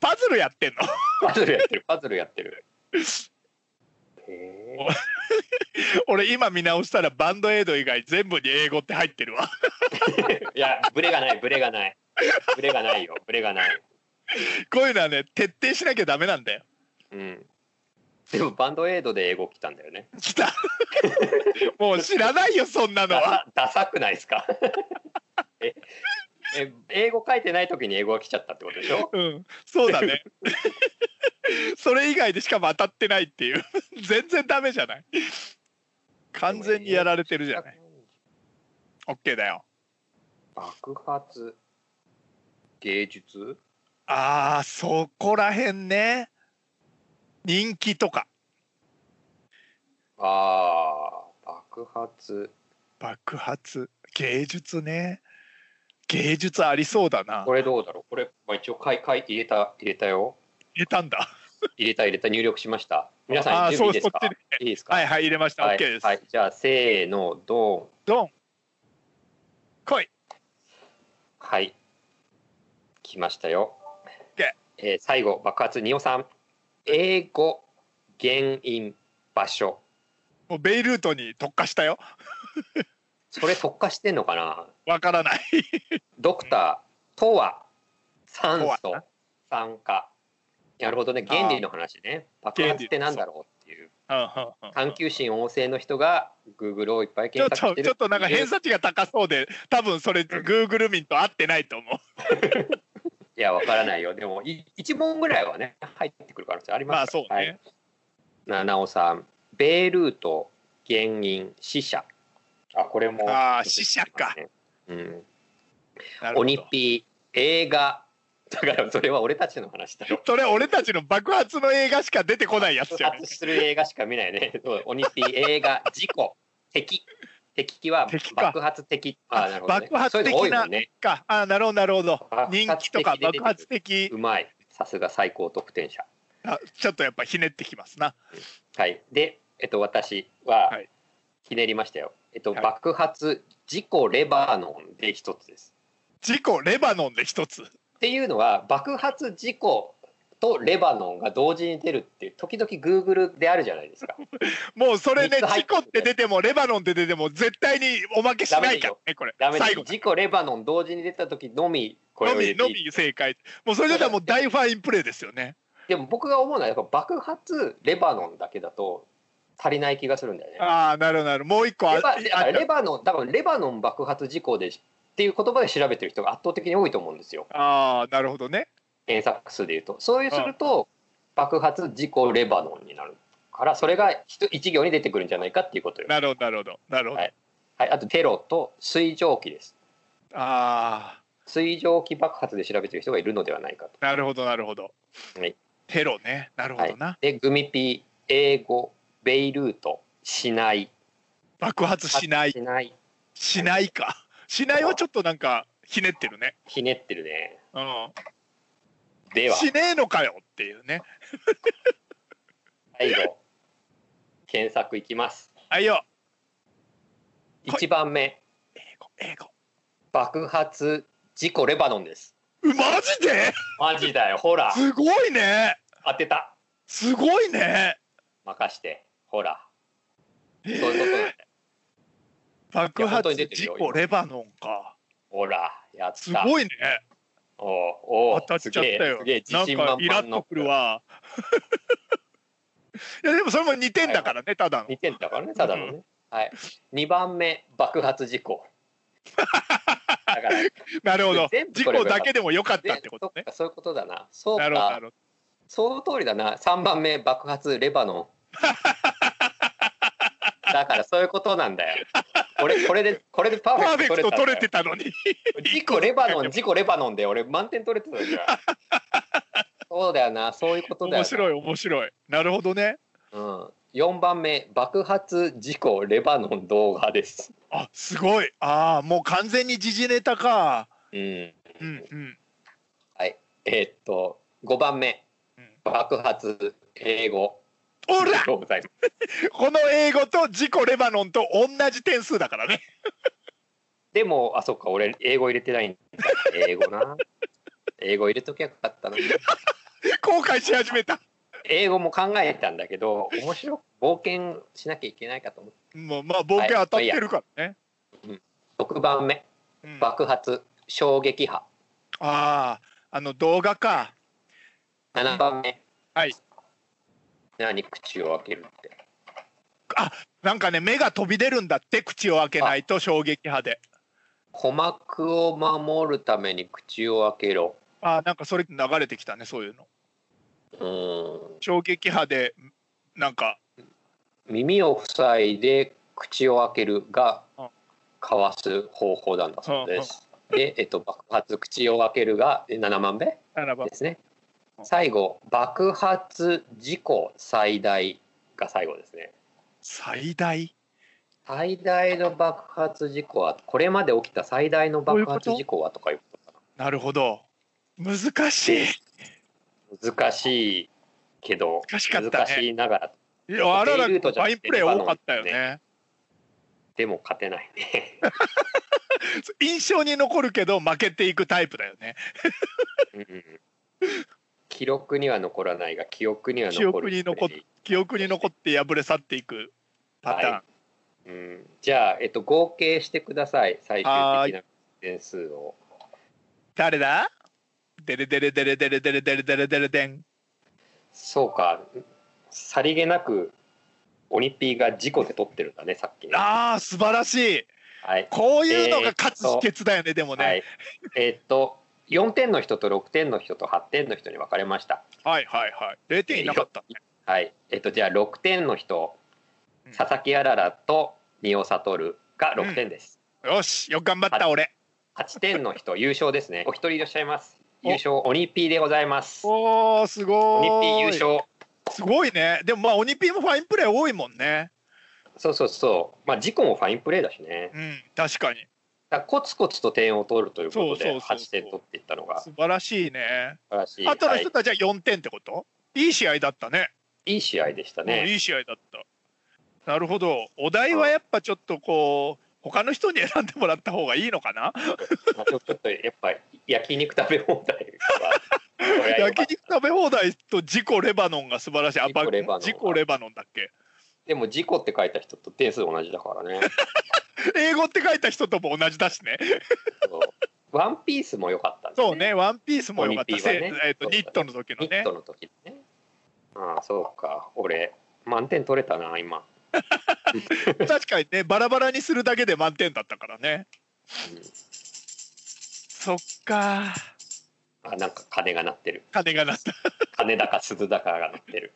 パズルやってんの？パズルやってる。パズルやってる。俺今見直したらバンドエイド以外全部に英語って入ってるわ。いやブレがないブレがない。ブレがないよ。ブレがない。こういうのはね徹底しなきゃダメなんだよ。うん。でもバンドエイドで英語来たんだよね。来た。もう知らないよそんなのダはサダサくないですか？え？え英語書いてない時に英語が来ちゃったってことでしょ？うん。そうだね。それ以外でしかも当たってないっていう。全然ダメじゃない。完全にやられてるじゃない。OK だよ。爆発芸術？あーそこらへんね。人気とか。あー爆発。爆発。芸術ね芸術ありそうだな。これどうだろう？これ、まあ、一応書い書い入れた入れたよ。入れたんだ。入れた入れた入力しました。皆あさんー準備ですか？ね。いいですか？はいはい入れました。はい OK です、はい、じゃあせーのドドン。来い。ンはい。来ましたよ。OK えー最後爆発二尾さん。英語原因場所。もうベイルートに特化したよそれ特化してんのかな？わからない。ドクターとは酸素。酸化。なるほどね。原理の話ね。爆発ってなんだろうっていう。探求心旺盛の人が Google をいっぱい検索してる。ちょっとなんか偏差値が高そうで多分それ Google 民と合ってないと思う。いやわからないよ。でもい一問ぐらいはね入ってくる可能性ありますから。まあそうね、はい。ななおさん。ベールート原因死者あこれもあー死者か。うん。なるほど。オニピー映画。だからそれは俺たちの話だ。よ それ俺たちの爆発の映画しか出てこないやつ爆じゃん発する映画しか見ないね。そうオニピー映画事故。敵。敵は爆発的。あなるほど、ね、爆発的なか。あなるほどなるほど。人気とか爆発的。うまい。さすが最高得点者。あちょっとやっぱひねってきますな。はい。でえっと私は、はいひねりましたよ。えっと、はい。爆発事故レバノンで一つです。事故レバノンで一つ？っていうのは爆発事故とレバノンが同時に出るっていう時々グーグルであるじゃないですか。もうそれね事故って出てもレバノンって出ても絶対におまけしないからねこれ。ダメです。事故レバノン同時に出た時のみこれのみのみ正解。もうそれだったらもう大ファインプレーですよね。でも僕が思うのはやっぱ爆発レバノンだけだと足りない気がするんだよね。ああなるほどなるほど。もう一個あレバレあバノンだからレバノン爆発事故でっていう言葉で調べてる人が圧倒的に多いと思うんですよ。あーなるほどね。検索数でいうと。そういうすると爆発事故レバノンになるからそれが一一行に出てくるんじゃないかっていうことよ。なるほどなるほどなるほど、はい。はい、あとテロと水蒸気です。あ水蒸気爆発で調べてる人がいるのではないかと。あなるほどなるほど、はい。テロね。なるほどな、でグミピー英語ベイルートしない。爆発しない。しない。しないか。しないはちょっとなんかひねってるね。ひねってるね。うん。では。しねえのかよっていうね。最後。検索いきます。はいよ。はい。1番目。英語英語。爆発事故レバノンです。うマジで？マジだよ。ほら。すごいね。当てた。すごいね。任してほら。えそういうことなんだよ。爆発事故レバノンか。ほらやった。すごいね。おうおう当たっちゃったよ。なイラッとくるわ。いやでもそれも2点だからねただの。2点だからねただのね、はい。2番目爆発事故。だからなるほど。事故だけでもよかったってことね。そういうことだな。そうなるほどなかその通りだな。3番目爆発レバノンだからそういうことなんだよ。これこれでこれでパーフェクト取取れてれたのに。事故レバノン事故レバノンで俺満点取れてたじゃんそうだよなそういうことだよな。面白い面白い。なるほどね。うん、4番目爆発事故レバノン動画です。あすごい。ああもう完全に時事ネタか。うん、うんうん。はい。えーっと5番目。うん。爆発英語ほら！この英語と事故レバノンと同じ点数だからね。でもあそっか俺英語入れてないんだ。英語な。英語入れときゃよかったな。後悔し始めた。英語も考えたんだけど面白く冒険しなきゃいけないかと思って。もうまあ冒険当たってるからね、6番目。うん。あ爆発。衝撃波。ああの動画か。7番目。はい何口を開けるって。なんかね目が飛び出るんだって口を開けないと衝撃波で。鼓膜を守るために口を開けろ。ああなんかそれ流れてきたねそういうの。うん。衝撃波でなんか。耳を塞いで口を開けるがうん。かわす方法なんだそうです。で、えっと、爆発口を開けるがえ7番目7番ですね。うん。最後爆発事故最大が最後ですね。最大？最大の爆発事故はこれまで起きた最大の爆発事故はとかいうことかな。るほど。難しい。な。難しいけど難しかったね。難しいながら。いやあららファインプレー多かったよレバね。でも勝てないね。印象に残るけど負けていくタイプだよね。うんうん記録には残らないが記憶には残る。記憶に残っ記憶に残って破れ去っていくパターン、はうん、じゃあ、えっと、合計してください。最終的な点数を。誰だ？デレデレデレデレデレデレデレデレデン。そうか。さりげなくオニピーが事故で取ってるんだねさっきね。ああ素晴らしい。はい、こういうのが勝つ秘訣だよね、でもね、はい、えっと4点の人と6点の人と8点の人に分かれました。はいはいはい。0点いなかった。ねはい。えっとじゃあ6点の人うん。佐々木あららと仁尾悟が6点です、よしよく頑張った俺。8点の人優勝ですね。お一人いらっしゃいます。お。優勝オニピーでございます。おーすごオニピー優勝。すごいね。でもまあオニピーもファインプレー多いもんね。そうそうそう。まあ事故もファインプレーだしね。うん確かにコツコツと点を取るということでそうそうそうそう8点取っていったのが素素晴らしいね。晴らしい、あとのはい、人たちは4点ってこと、い、い試合だったね。いい試合でしたうんねいい試合だった。なるほど。お題はやっぱちょっとこう他の人に選んでもらった方がいいのかな？まあちょっとやっぱ焼肉食べ放題 焼肉食べ放題とジコレバノンが素晴らしい。あジコレバノンジコレバノンだっけ？でも事故って書いた人と点数同じだからね。英語って書いた人とも同じだしね。ワンピースも良かったんだそうねワンピースもよかった、ね。せえっとニットの時のね。ニットの時ね。ああそうか。俺満点取れたな今、確かにねバラバラにするだけで満点だったからね。うん。そっか。あなんか鐘が鳴ってる。金が鳴った。鐘だか鈴だかが鳴ってる。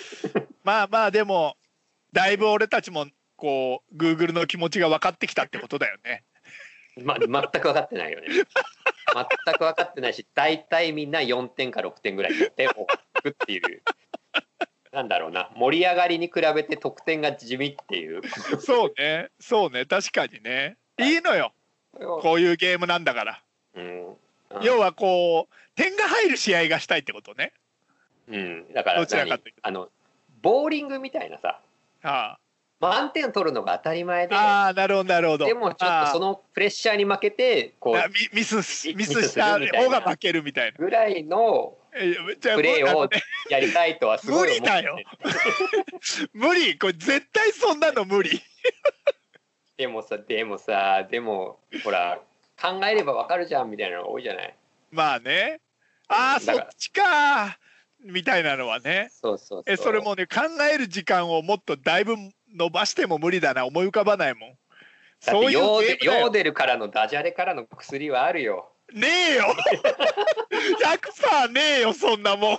まあまあでもだいぶ俺たちもこう Google の気持ちが分かってきたってことだよね。ま全く分かってないよね。全く分かってないし大体みんな4点か6点ぐらいで点をくっていうなんだろうな。盛り上がりに比べて得点が地味っていう。そうね。そうね。確かにね。いいのよ。こういうゲームなんだから。うん。要はこう点が入る試合がしたいってことね。うん、だからどちらか何というと。あのボーリングみたいなさあ満点取るのが当たり前で。ああーなるほどなるほど。でもちょっとそのプレッシャーに負けてこうミミスしミミスした方が負けるみたいな。ぐらいのプレーをやりたいとはすごい思って無理だよ。無理。これ絶対そんなの無理。でもさでもさでもほら考えればわかるじゃんみたいなのが多いじゃない。まあね。ああそっちかみたいなのはね。そうそうえそれもね考える時間をもっとだいぶ伸ばしても無理だな思い浮かばないもん。そういうてヨーゲームヨーデルからのダジャレからの薬はあるよ。ねえよ。100%ねえよそんなもん